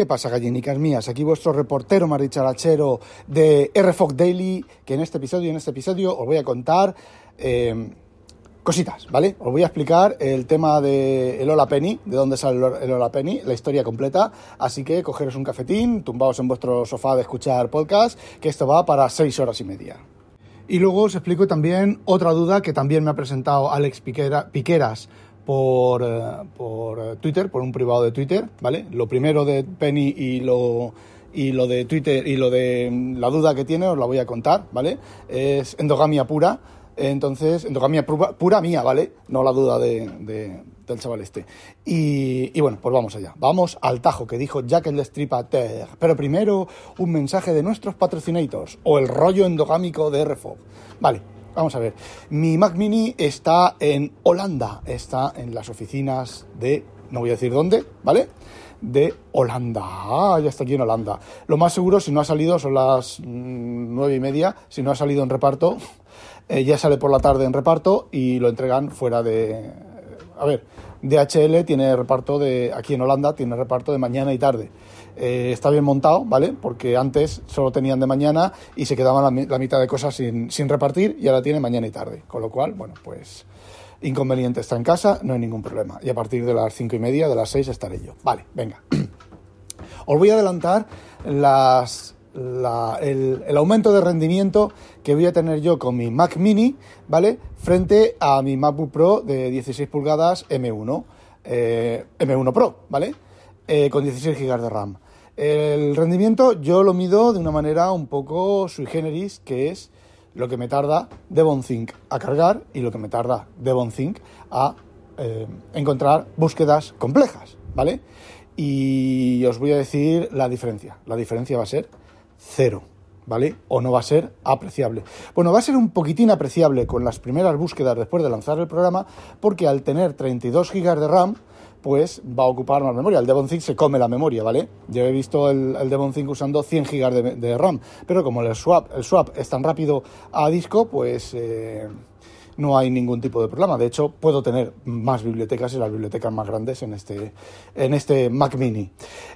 ¿Qué pasa, gallinicas mías? Aquí vuestro reportero maricharachero de RFOC Daily, que en este episodio, en este episodio, os voy a contar eh, cositas, ¿vale? Os voy a explicar el tema de el Penny, de dónde sale el Hola Penny, la historia completa. Así que cogeros un cafetín, tumbaos en vuestro sofá de escuchar podcast, que esto va para seis horas y media. Y luego os explico también otra duda que también me ha presentado Alex Piqueras por, eh, por Twitter, por un privado de Twitter, ¿vale? Lo primero de Penny y lo, y lo de Twitter y lo de la duda que tiene os la voy a contar, ¿vale? Es endogamia pura, entonces, endogamia pura, pura mía, ¿vale? No la duda de, del chaval este. Y, y, bueno, pues vamos allá. Vamos al tajo que dijo Jack el Destripater. Pero primero, un mensaje de nuestros patrocinators o el rollo endogámico de RFO. Vale, Vamos a ver, mi Mac Mini está en Holanda, está en las oficinas de, no voy a decir dónde, ¿vale? De Holanda, ah, ya está aquí en Holanda. Lo más seguro, si no ha salido, son las mm, nueve y media, si no ha salido en reparto, eh, ya sale por la tarde en reparto y lo entregan fuera de... A ver, DHL tiene reparto de, aquí en Holanda, tiene reparto de mañana y tarde. Eh, está bien montado, ¿vale? Porque antes solo tenían de mañana y se quedaban la, mitad de cosas sin, repartir y ahora tiene mañana y tarde. Con lo cual, bueno, pues inconveniente está en casa, no hay ningún problema. Y a partir de las cinco y media, de las seis estaré yo. Vale, venga. Os voy a adelantar las, el, el, aumento de rendimiento que voy a tener yo con mi Mac Mini, ¿vale? Frente a mi MacBook Pro de 16 pulgadas M1, eh, M1 Pro, ¿vale? Eh, con 16 GB de RAM. El rendimiento yo lo mido de una manera un poco sui generis, que es lo que me tarda DevonThink a cargar y lo que me tarda DevonThink a eh, encontrar búsquedas complejas, ¿vale? Y os voy a decir la diferencia. La diferencia va a ser cero, ¿vale? O no va a ser apreciable. Bueno, va a ser un poquitín apreciable con las primeras búsquedas después de lanzar el programa, porque al tener 32 GB de RAM, pues va a ocupar más memoria. El Devon se come la memoria, ¿vale? Yo he visto el, Devon usando 100 GB de, RAM, pero como el swap, el swap es tan rápido a disco, pues eh, no hay ningún tipo de problema. De hecho, puedo tener más bibliotecas y las bibliotecas más grandes en este, en este Mac Mini.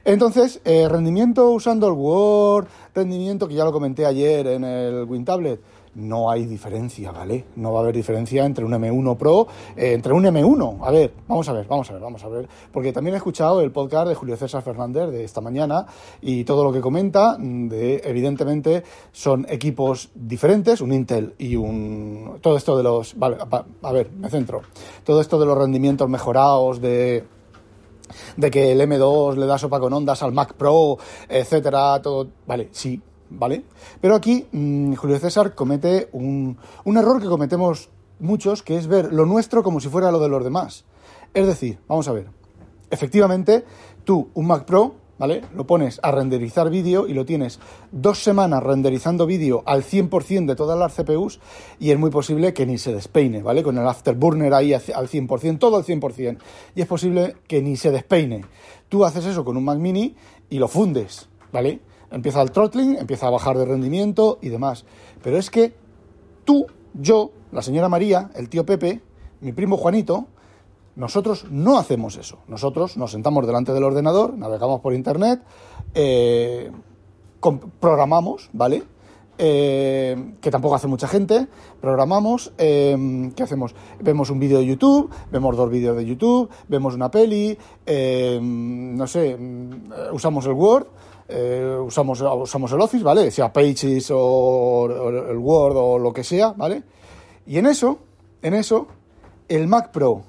Entonces, eh, rendimiento usando el Word, rendimiento que ya lo comenté ayer en el WinTablet no hay diferencia, ¿vale? No va a haber diferencia entre un M1 Pro, eh, entre un M1. A ver, vamos a ver, vamos a ver, vamos a ver. Porque también he escuchado el podcast de Julio César Fernández de esta mañana y todo lo que comenta, mm, de, evidentemente, son equipos diferentes, un Intel y un... Todo esto de los... Vale, a ver, me centro. Todo esto de los rendimientos mejorados, de de que el M2 le da sopa con ondas al Mac Pro, etcétera, todo, vale, sí, ¿vale? Pero aquí mm, Julio César comete un, un error que cometemos muchos, que es ver lo nuestro como si fuera lo de los demás. Es decir, vamos a ver, efectivamente, tú, un Mac Pro, ¿vale? Lo pones a renderizar vídeo y lo tienes dos semanas renderizando vídeo al 100% de todas las CPUs y es muy posible que ni se despeine, ¿vale? Con el Afterburner ahí al 100%, todo al 100%. Y es posible que ni se despeine. Tú haces eso con un Mac Mini y lo fundes, ¿vale? Empieza el throttling, empieza a bajar de rendimiento y demás. Pero es que tú, yo, la señora María, el tío Pepe, mi primo Juanito, nosotros no hacemos eso. Nosotros nos sentamos delante del ordenador, navegamos por internet, eh, programamos, ¿vale? Eh, que tampoco hace mucha gente, programamos, eh, ¿qué hacemos? Vemos un vídeo de YouTube, vemos dos vídeos de YouTube, vemos una peli, no sé, usamos el Word, eh, usamos, usamos el Office, ¿vale? Sea Pages o, el Word o lo que sea, ¿vale? Y en eso, en eso, el Mac Pro,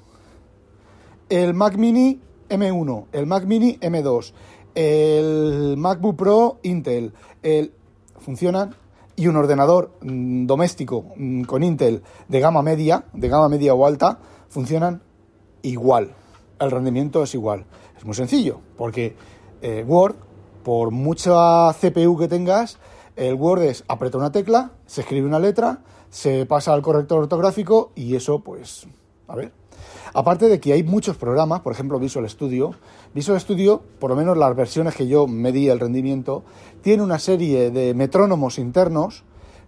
el Mac Mini M1, el Mac Mini M2, el MacBook Pro Intel, el, funcionan y un ordenador mm, doméstico mm, con Intel de gama media, de gama media o alta, funcionan igual. El rendimiento es igual. Es muy sencillo, porque eh, Word por mucha CPU que tengas, el Word es aprieta una tecla, se escribe una letra, se pasa al corrector ortográfico y eso, pues, a ver. Aparte de que hay muchos programas, por ejemplo Visual Studio. Visual Studio, por lo menos las versiones que yo medí el rendimiento, tiene una serie de metrónomos internos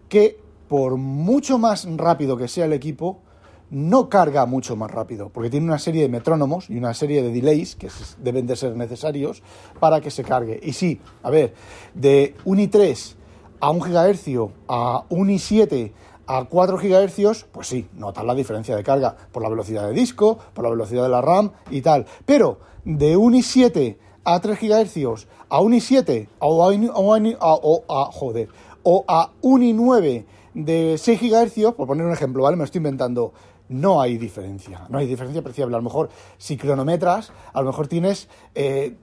que, por mucho más rápido que sea el equipo, no carga mucho más rápido, porque tiene una serie de metrónomos y una serie de delays que deben de ser necesarios para que se cargue. Y sí, a ver, de un i3 a 1 GHz a un i7 a 4 GHz, pues sí, notas la diferencia de carga por la velocidad de disco, por la velocidad de la RAM y tal. Pero de un i7 a 3 GHz a un i7 o a, a, joder, o a un i9 de 6 GHz, por poner un ejemplo, ¿vale? Me estoy inventando. No hay diferencia, no hay diferencia apreciable. A lo mejor, si cronometras, a lo mejor tienes eh,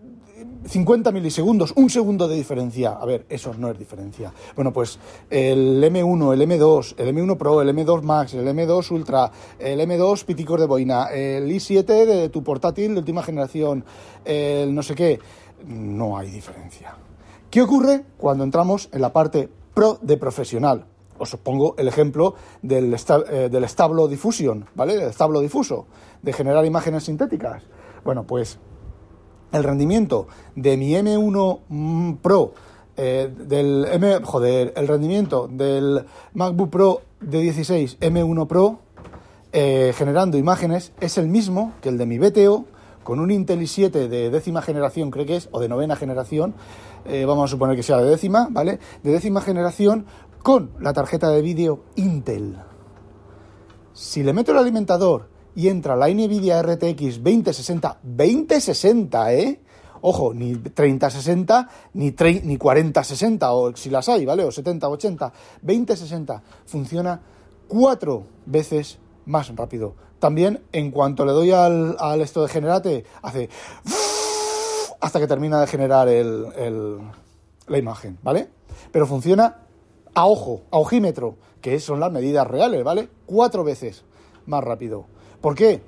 50 milisegundos, un segundo de diferencia. A ver, eso no es diferencia. Bueno, pues el M1, el M2, el M1 Pro, el M2 Max, el M2 Ultra, el M2 piticos de boina, el i7 de tu portátil de última generación, el no sé qué, no hay diferencia. ¿Qué ocurre cuando entramos en la parte pro de profesional? Os pongo el ejemplo del, eh, del establo diffusion, ¿vale? El establo difuso, de generar imágenes sintéticas. Bueno, pues el rendimiento de mi M1 mm, Pro, eh, del M, joder, el rendimiento del MacBook Pro de 16 M1 Pro eh, generando imágenes es el mismo que el de mi BTO con un Intel i7 de décima generación, creo que es, o de novena generación, eh, vamos a suponer que sea de décima, ¿vale? De décima generación con la tarjeta de vídeo Intel. Si le meto el alimentador y entra la NVIDIA RTX 2060, 2060, ¿eh? Ojo, ni 3060, ni, ni 4060, o si las hay, ¿vale? O 70, 80, 2060, funciona cuatro veces más rápido. También, en cuanto le doy al, esto de generate, hace hasta que termina de generar el, la imagen, ¿vale? Pero funciona a ojo, a ojímetro, que son las medidas reales, ¿vale? Cuatro veces más rápido. ¿Por qué?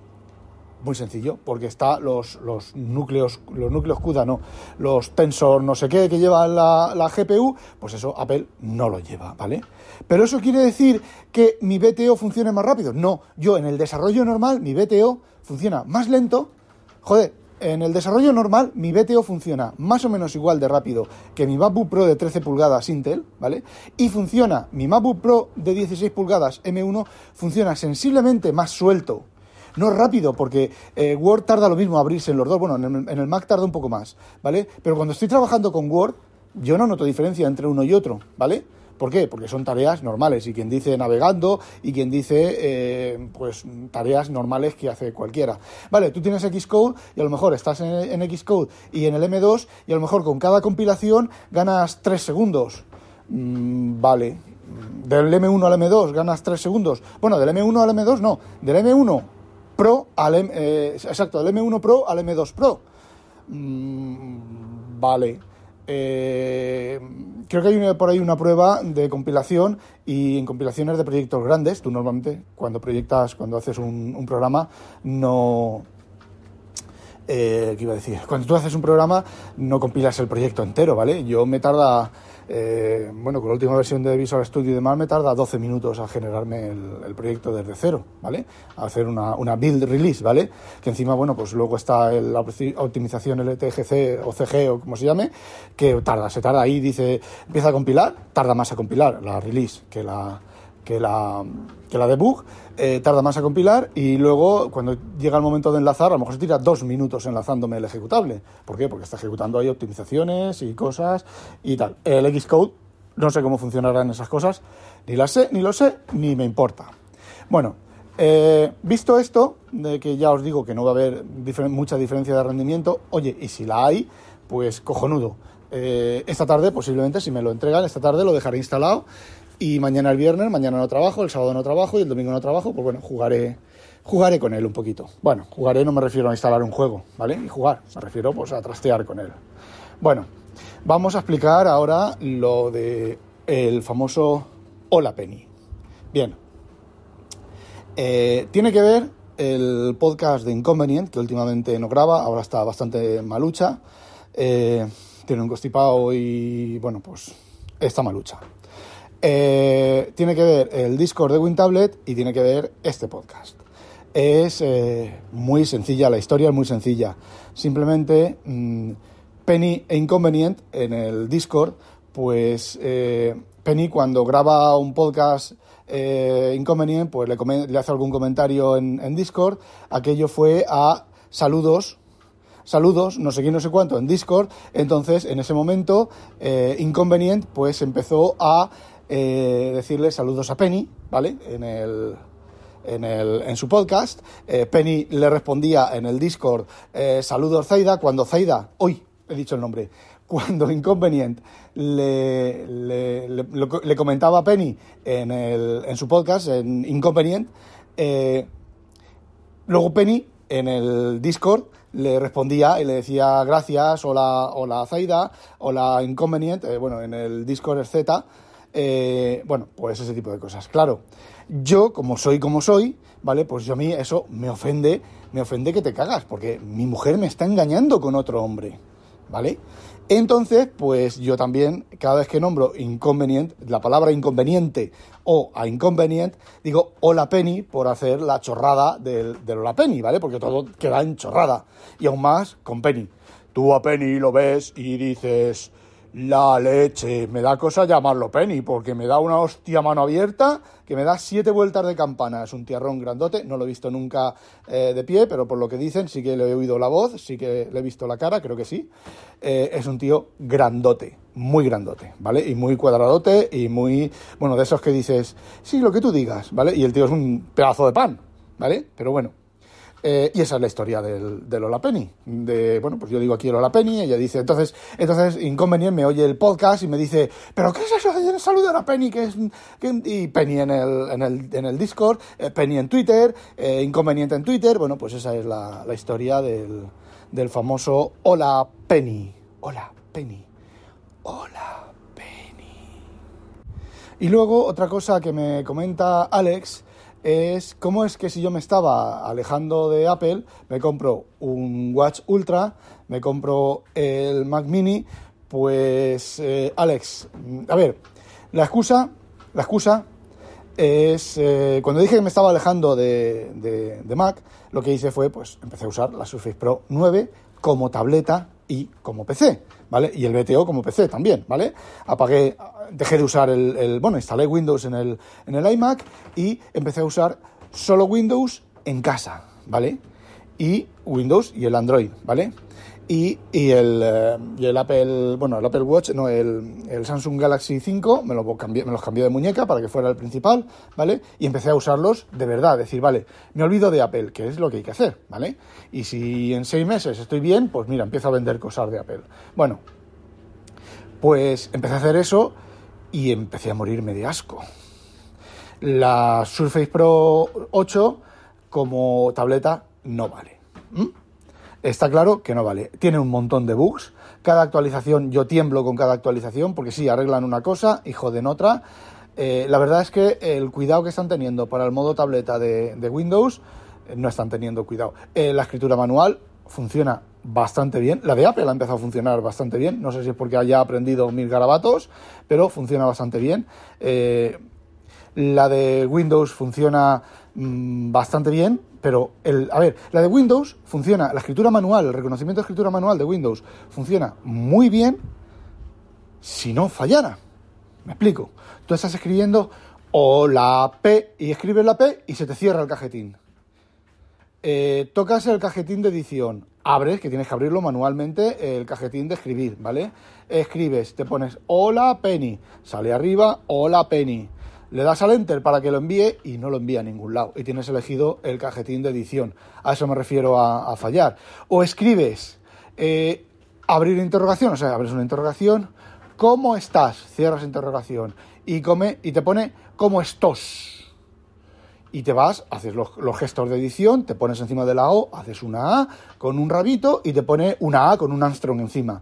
Muy sencillo, porque está los, los núcleos, los núcleos CUDA, no, los tensor no sé qué que lleva la, la GPU, pues eso Apple no lo lleva, ¿vale? Pero eso quiere decir que mi BTO funcione más rápido. No, yo en el desarrollo normal, mi BTO funciona más lento. Joder, en el desarrollo normal, mi BTO funciona más o menos igual de rápido que mi MacBook Pro de 13 pulgadas Intel, ¿vale? Y funciona, mi MacBook Pro de 16 pulgadas M1 funciona sensiblemente más suelto no rápido, porque eh, Word tarda lo mismo abrirse en los dos. Bueno, en el, Mac tarda un poco más, ¿vale? Pero cuando estoy trabajando con Word, yo no noto diferencia entre uno y otro, ¿vale? ¿Por qué? Porque son tareas normales y quien dice navegando y quien dice eh, pues tareas normales que hace cualquiera. Vale, tú tienes Xcode y a lo mejor estás en, Xcode y en el M2 y a lo mejor con cada compilación ganas 3 segundos. Mm, vale, del M1 al M2 ganas 3 segundos. Bueno, del M1 al M2 no, del M1 Pro al M, eh, exacto, del M1 Pro al M2 Pro. Mm, vale. Eh, creo que hay por ahí una prueba de compilación y en compilaciones de proyectos grandes, tú normalmente cuando proyectas, cuando haces un, programa, no... Eh, ¿Qué iba a decir? Cuando tú haces un programa no compilas el proyecto entero, ¿vale? Yo me tarda eh, bueno, con la última versión de Visual Studio y demás me tarda 12 minutos a generarme el, proyecto desde cero, ¿vale? A hacer una, build release, ¿vale? Que encima, bueno, pues luego está la optimización LTGC o CG o como se llame, que tarda, se tarda ahí, dice, empieza a compilar, tarda más a compilar la release que la, que la, que la debug, eh, tarda más a compilar y luego cuando llega el momento de enlazar, a lo mejor se tira dos minutos enlazándome el ejecutable. ¿Por qué? Porque está ejecutando ahí optimizaciones y cosas y tal. El Xcode, no sé cómo funcionarán esas cosas, ni las sé, ni lo sé, ni me importa. Bueno, eh, visto esto, de que ya os digo que no va a haber mucha diferencia de rendimiento, oye, y si la hay, pues cojonudo. Eh, esta tarde, posiblemente, si me lo entregan, esta tarde lo dejaré instalado y mañana el viernes, mañana no trabajo, el sábado no trabajo y el domingo no trabajo, pues bueno, jugaré, jugaré con él un poquito. Bueno, jugaré no me refiero a instalar un juego, ¿vale? Y jugar, me refiero pues a trastear con él. Bueno, vamos a explicar ahora lo de el famoso Hola Penny. Bien, eh, tiene que ver el podcast de Inconvenient, que últimamente no graba, ahora está bastante malucha, eh, tiene un constipado y bueno, pues está malucha. Eh, tiene que ver el Discord de WinTablet y tiene que ver este podcast. Es eh, muy sencilla, la historia es muy sencilla. Simplemente mm, Penny e Inconvenient en el Discord pues eh, Penny cuando graba un podcast inconveniente, pues le, le, hace algún comentario en, Discord. Aquello fue a saludos, saludos, no sé quién, no sé cuánto, en Discord. Entonces, en ese momento, eh, Inconvenient, pues empezó a eh, decirle saludos a Penny, ¿vale? En el, en, el, en su podcast. Eh, Penny le respondía en el Discord, eh, saludos Zaida, cuando Zaida, hoy he dicho el nombre, cuando Inconvenient le, le, comentaba a Penny en, el, en, su podcast, en Inconvenient, luego Penny en el Discord le respondía y le decía gracias, hola, hola Zaida, hola Inconvenient, bueno, en el Discord es Z, eh, bueno, pues ese tipo de cosas. Claro, yo, como soy como soy, ¿vale? Pues yo a mí eso me ofende, me ofende que te cagas, porque mi mujer me está engañando con otro hombre, ¿vale? Entonces, pues yo también, cada vez que nombro inconveniente, la palabra inconveniente o a inconvenient, digo hola Penny por hacer la chorrada del, del hola Penny, ¿vale? Porque todo queda en chorrada. Y aún más con Penny. Tú a Penny lo ves y dices, la leche, me da cosa llamarlo Penny, porque me da una hostia mano abierta que me da siete vueltas de campana. Es un tierrón grandote, no lo he visto nunca eh, de pie, pero por lo que dicen sí que le he oído la voz, sí que le he visto la cara, creo que sí. Eh, es un tío grandote, muy grandote, ¿vale? Y muy cuadradote y muy, bueno, de esos que dices, sí, lo que tú digas, ¿vale? Y el tío es un pedazo de pan, ¿vale? Pero bueno. Eh, y esa es la historia del, del Lola Penny. De, bueno, pues yo digo aquí el Lola Penny, ella dice, entonces, entonces Inconvenient me oye el podcast y me dice, ¿pero qué es eso de saludo a la Penny? Que es, y Penny en el, en el, en el Discord, eh, Penny en Twitter, eh, Inconveniente en Twitter. Bueno, pues esa es la, la historia del, del famoso Hola Penny. Hola Penny. Hola Penny. Y luego otra cosa que me comenta Alex es cómo es que si yo me estaba alejando de Apple, me compro un Watch Ultra, me compro el Mac Mini, pues eh, Alex, a ver, la excusa, la excusa es eh, cuando dije que me estaba alejando de, de, de, Mac, lo que hice fue, pues empecé a usar la Surface Pro 9 como tableta y como PC, ¿vale? Y el BTO como PC también, ¿vale? Apagué, dejé de usar el, el, bueno, instalé Windows en el, en el iMac y empecé a usar solo Windows en casa, ¿vale? Y Windows y el Android, ¿vale? Y, y, el, eh, y el Apple, bueno, el Apple Watch, no, el, el Samsung Galaxy 5, me, lo cambié, me los cambié de muñeca para que fuera el principal, ¿vale? Y empecé a usarlos de verdad, decir, vale, me olvido de Apple, que es lo que hay que hacer, ¿vale? Y si en seis meses estoy bien, pues mira, empiezo a vender cosas de Apple. Bueno, pues empecé a hacer eso y empecé a morirme de asco. La Surface Pro 8 como tableta no vale. Está claro que no vale. Tiene un montón de bugs. Cada actualización, yo tiemblo con cada actualización, porque sí, arreglan una cosa y joden otra. Eh, la verdad es que el cuidado que están teniendo para el modo tableta de, de Windows, eh, no están teniendo cuidado. Eh, la escritura manual funciona bastante bien. La de Apple ha empezado a funcionar bastante bien. No sé si es porque haya aprendido mil garabatos, pero funciona bastante bien. Eh, la de Windows funciona mmm, bastante bien, pero el, a ver, la de Windows funciona, la escritura manual, el reconocimiento de escritura manual de Windows funciona muy bien si no fallara. Me explico. Tú estás escribiendo o la P y escribes la P y se te cierra el cajetín. Eh, tocas el cajetín de edición, abres, que tienes que abrirlo manualmente, el cajetín de escribir, ¿vale? Escribes, te pones hola Penny, sale arriba hola Penny le das al enter para que lo envíe y no lo envía a ningún lado. Y tienes elegido el cajetín de edición. A eso me refiero a, fallar. O escribes eh, abrir interrogación, o sea, abres una interrogación. ¿Cómo estás? Cierras interrogación. Y, come, y te pone ¿cómo estás? Y te vas, haces los, los, gestos de edición, te pones encima de la O, haces una A con un rabito y te pone una A con un Armstrong encima.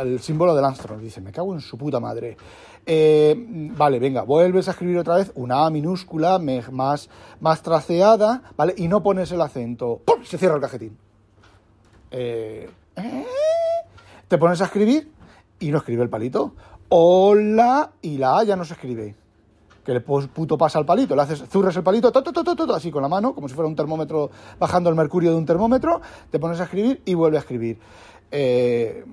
El símbolo del Armstrong. Dice, me cago en su puta madre. Eh, vale, venga, vuelves a escribir otra vez una A minúscula más, más traceada, ¿vale? Y no pones el acento. ¡Pum! Se cierra el cajetín. Eh, ¿eh? Te pones a escribir y no escribe el palito. Hola, y la A ya no se escribe. Que le puto pasa al palito, le haces, zurres el palito, to, to, to, to, así con la mano, como si fuera un termómetro, bajando el mercurio de un termómetro, te pones a escribir y vuelve a escribir. Eh,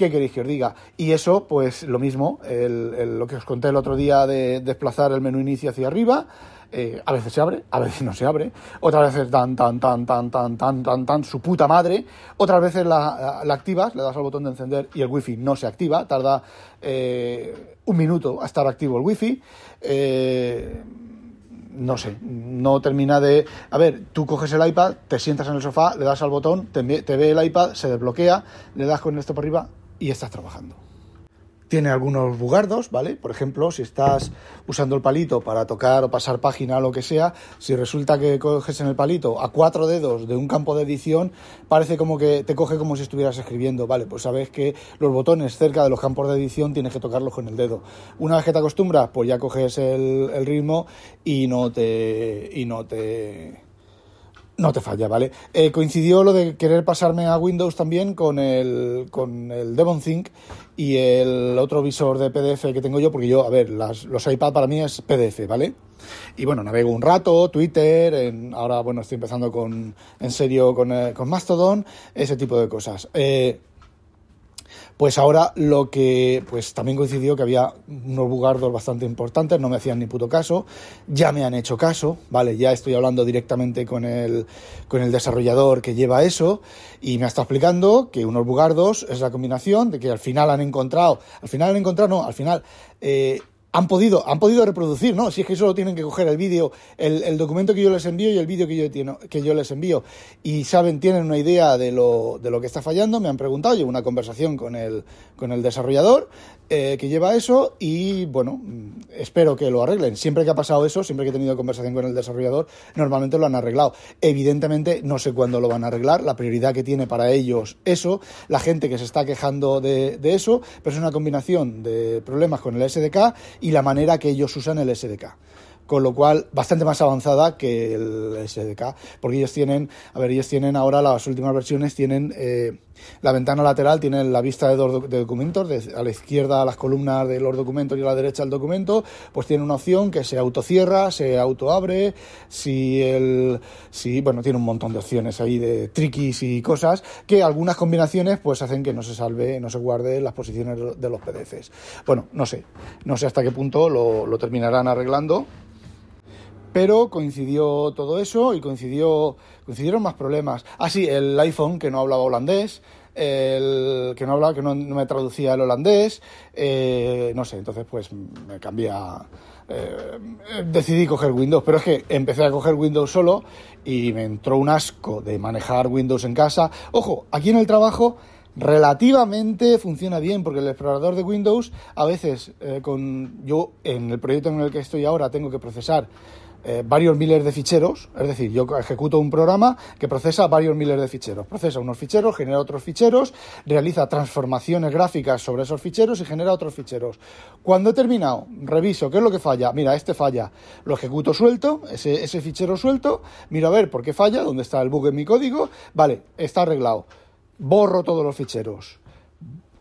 ¿qué queréis que os diga? Y eso, pues lo mismo, lo que os conté el otro día de desplazar el menú inicio hacia arriba, eh, a veces se abre, a veces no se abre, otras veces tan, tan, tan, tan, tan, tan, tan, tan, su puta madre, otras veces la, activas, le das al botón de encender y el wifi no se activa, tarda eh, un minuto a estar activo el wifi. Eh, no sé, no termina de... A ver, tú coges el iPad, te sientas en el sofá, le das al botón, te, te ve el iPad, se desbloquea, le das con esto por arriba y estás trabajando. Tiene algunos bugardos, ¿vale? Por ejemplo, si estás usando el palito para tocar o pasar página o lo que sea, si resulta que coges en el palito a cuatro dedos de un campo de edición, parece como que te coge como si estuvieras escribiendo, ¿vale? Pues sabes que los botones cerca de los campos de edición tienes que tocarlos con el dedo. Una vez que te acostumbras, pues ya coges el, el ritmo y no te... y no te no te falla, ¿vale? Eh, coincidió lo de querer pasarme a Windows también con el, con el Devon Think y el otro visor de PDF que tengo yo, porque yo, a ver, las, los iPad para mí es PDF, ¿vale? Y bueno, navego un rato, Twitter, ahora, bueno, estoy empezando con, en serio con, eh, con Mastodon, ese tipo de cosas. Eh, pues ahora lo que pues también coincidió que había unos bugardos bastante importantes, no me hacían ni puto caso, ya me han hecho caso, ¿vale? Ya estoy hablando directamente con el, con el desarrollador que lleva eso y me está explicando que unos bugardos es la combinación de que al final han encontrado, al final han encontrado, no, al final eh, han podido, han podido reproducir, ¿no? Si es que solo tienen que coger el vídeo, el, documento que yo les envío y el vídeo que yo, que yo les envío. Y saben, tienen una idea de lo, de lo que está fallando, me han preguntado, llevo una conversación con el, con el desarrollador eh, que lleva eso y, bueno, espero que lo arreglen. Siempre que ha pasado eso, siempre que he tenido conversación con el desarrollador, normalmente lo han arreglado. Evidentemente, no sé cuándo lo van a arreglar, la prioridad que tiene para ellos eso, la gente que se está quejando de, de eso, pero es una combinación de problemas con el SDK y la manera que ellos usan el SDK con lo cual bastante más avanzada que el SDK, porque ellos tienen, a ver, ellos tienen ahora las últimas versiones, tienen eh, la ventana lateral, tienen la vista de, documentos, a la izquierda las columnas de los documentos y a la derecha el documento, pues tiene una opción que se autocierra, se autoabre, si el, si, bueno, tiene un montón de opciones ahí de trickies y cosas, que algunas combinaciones pues hacen que no se salve, no se guarde las posiciones de los PDFs. Bueno, no sé, no sé hasta qué punto lo, lo terminarán arreglando pero coincidió todo eso y coincidió, coincidieron más problemas. Ah, sí, el iPhone que no hablaba holandés, el que no hablaba, que no, me traducía el holandés, eh, no sé, entonces pues me cambié a, eh, decidí coger Windows, pero es que empecé a coger Windows solo y me entró un asco de manejar Windows en casa. Ojo, aquí en el trabajo relativamente funciona bien porque el explorador de Windows a veces eh, con yo en el proyecto en el que estoy ahora tengo que procesar eh, varios miles de ficheros, es decir, yo ejecuto un programa que procesa varios miles de ficheros, procesa unos ficheros, genera otros ficheros, realiza transformaciones gráficas sobre esos ficheros y genera otros ficheros. Cuando he terminado, reviso qué es lo que falla, mira, este falla, lo ejecuto suelto, ese, ese fichero suelto, miro a ver por qué falla, dónde está el bug en mi código, vale, está arreglado, borro todos los ficheros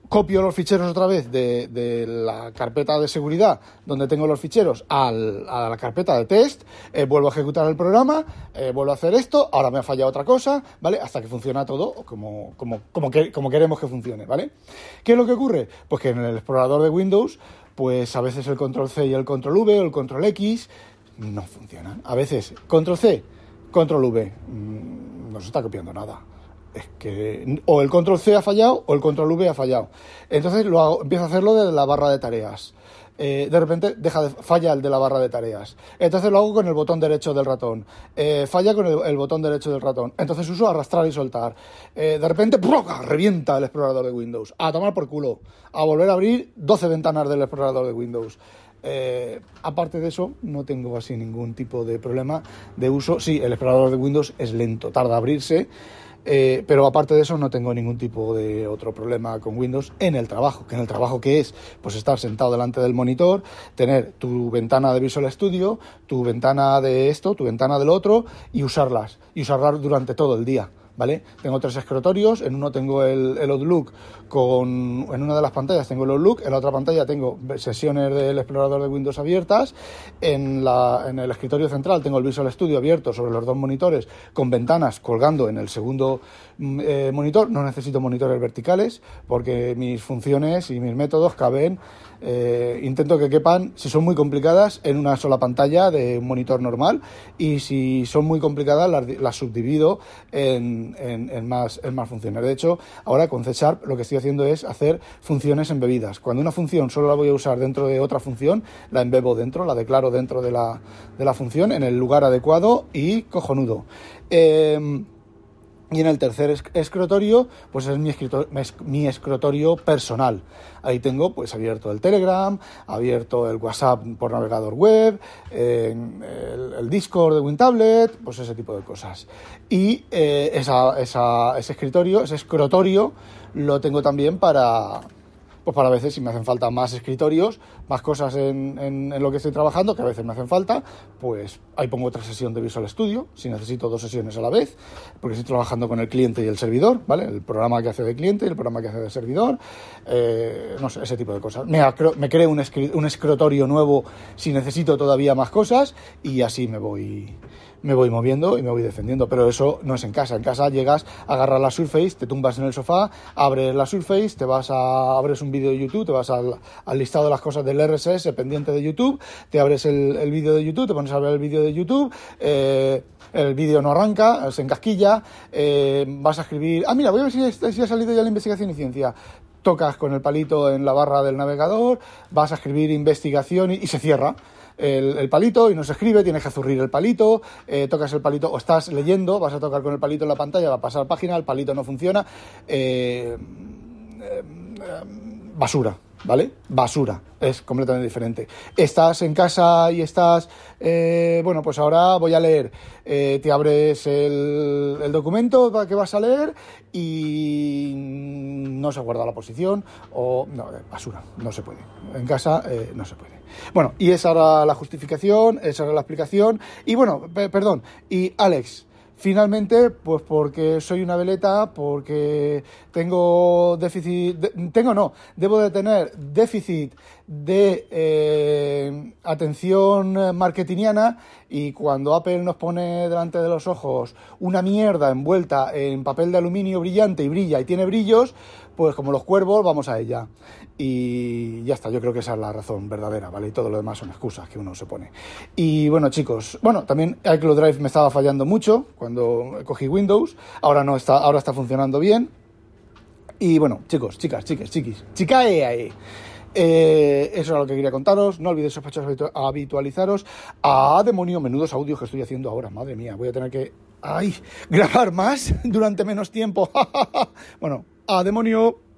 copio los ficheros otra vez de, la carpeta de seguridad donde tengo los ficheros a la carpeta de test, eh, vuelvo a ejecutar el programa, eh, vuelvo a hacer esto, ahora me ha fallado otra cosa, ¿vale? Hasta que funciona todo como, como, como, como queremos que funcione, ¿vale? ¿Qué es lo que ocurre? Pues que en el explorador de Windows, pues a veces el control C y el control V o el control X no funcionan. A veces control C, control V, mm, no se está copiando nada es que o el control C ha fallado o el control V ha fallado. Entonces lo hago, empiezo a hacerlo de la barra de tareas. Eh, de repente deja de, falla el de la barra de tareas. Entonces lo hago con el botón derecho del ratón. Eh, falla con el, botón derecho del ratón. Entonces uso arrastrar y soltar. Eh, de repente revienta el explorador de Windows. A tomar por culo. A volver a abrir 12 ventanas del explorador de Windows. aparte de eso, no tengo así ningún tipo de problema de uso. Sí, el explorador de Windows es lento, tarda a abrirse. Eh, pero aparte de eso no tengo ningún tipo de otro problema con Windows en el trabajo, que en el trabajo que es, pues estar sentado delante del monitor, tener tu ventana de Visual Studio, tu ventana de esto, tu ventana del otro y usarlas, y usarlas durante todo el día. ¿Vale? Tengo tres escritorios, en uno tengo el, el Outlook con, en una de las pantallas tengo el Outlook, en la otra pantalla tengo sesiones del explorador de Windows abiertas, en, la, en el escritorio central tengo el Visual Studio abierto sobre los dos monitores con ventanas colgando en el segundo mm, eh, monitor, no necesito monitores verticales porque mis funciones y mis métodos caben eh, intento que quepan, si son muy complicadas, en una sola pantalla de un monitor normal y si son muy complicadas las, subdivido en, en, más, en más funciones. De hecho, ahora con C Sharp lo que estoy haciendo es hacer funciones embebidas. Cuando una función solo la voy a usar dentro de otra función, la embebo dentro, la declaro dentro de la, de la función en el lugar adecuado y cojonudo. Eh, y en el tercer escritorio, pues es mi, mi escritorio personal. Ahí tengo pues abierto el Telegram, abierto el WhatsApp por navegador web, el, Discord de WinTablet, pues ese tipo de cosas. Y eh, ese escritorio, ese escritorio, lo tengo también para, pues para veces si me hacen falta más escritorios, más cosas en, en, lo que estoy trabajando, que a veces me hacen falta, pues ahí pongo otra sesión de Visual Studio, si necesito dos sesiones a la vez, porque estoy trabajando con el cliente y el servidor, ¿vale? El programa que hace de cliente y el programa que hace de servidor, eh, no sé, ese tipo de cosas. Me, me creo un, un escritorio nuevo si necesito todavía más cosas y así me voy me voy moviendo y me voy defendiendo. Pero eso no es en casa. En casa llegas, agarras la Surface, te tumbas en el sofá, abres la Surface, te vas a, abres un vídeo de YouTube, te vas al, listado de las cosas del RSS pendiente de YouTube, te abres el, vídeo de YouTube, te pones a ver el vídeo de YouTube, eh, el vídeo no arranca, se encasquilla, eh, vas a escribir, ah, mira, voy a ver si, si ha salido ya la investigación y ciencia tocas con el palito en la barra del navegador, vas a escribir investigación y se cierra el, palito y no se escribe, tienes que zurrir el palito, eh, tocas el palito o estás leyendo, vas a tocar con el palito en la pantalla, va a pasar página, el palito no funciona. Eh, eh, basura, ¿vale? Basura, es completamente diferente. Estás en casa y estás, eh, bueno, pues ahora voy a leer, eh, te abres el, el, documento que vas a leer y no se guarda la posición o, no, basura, no se puede. En casa eh, no se puede. Bueno, y esa era la justificación, esa era la explicación. Y bueno, perdón, y Alex, Finalmente, pues porque soy una veleta, porque tengo déficit, tengo no, debo de tener déficit de eh, atención marketingiana y cuando Apple nos pone delante de los ojos una mierda envuelta en papel de aluminio brillante y brilla y tiene brillos, pues como los cuervos vamos a ella. Y ya está, yo creo que esa es la razón verdadera, ¿vale? Y todo lo demás son excusas que uno se pone. Y bueno, chicos, bueno, también iCloud Drive me estaba fallando mucho cuando cogí Windows, ahora no está, ahora está funcionando bien. Y bueno, chicos, chicas, chiques, chiquis, chicae. Eh, eso era lo que quería contaros. No olvidéis, sospechosos, habitualizaros. a demonio! Menudos audios que estoy haciendo ahora. Madre mía, voy a tener que. ¡Ay! Grabar más durante menos tiempo. bueno, a demonio.